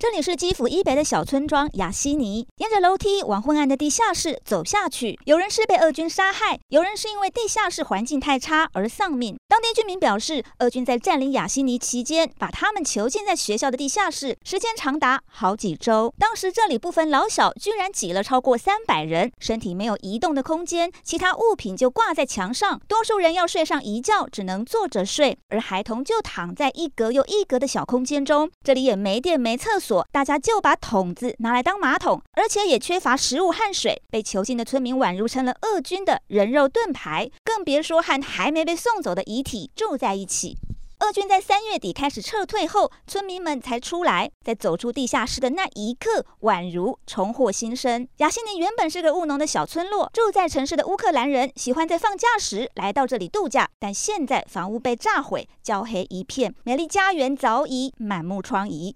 这里是基辅以北的小村庄雅西尼，沿着楼梯往昏暗的地下室走下去。有人是被俄军杀害，有人是因为地下室环境太差而丧命。当地居民表示，俄军在占领雅西尼期间，把他们囚禁在学校的地下室，时间长达好几周。当时这里不分老小，居然挤了超过三百人，身体没有移动的空间，其他物品就挂在墙上，多数人要睡上一觉，只能坐着睡，而孩童就躺在一格又一格的小空间中。这里也没电没厕所。大家就把桶子拿来当马桶，而且也缺乏食物和水。被囚禁的村民宛如成了俄军的人肉盾牌，更别说和还没被送走的遗体住在一起。俄军在三月底开始撤退后，村民们才出来。在走出地下室的那一刻，宛如重获新生。雅西尼原本是个务农的小村落，住在城市的乌克兰人喜欢在放假时来到这里度假。但现在房屋被炸毁，焦黑一片，美丽家园早已满目疮痍。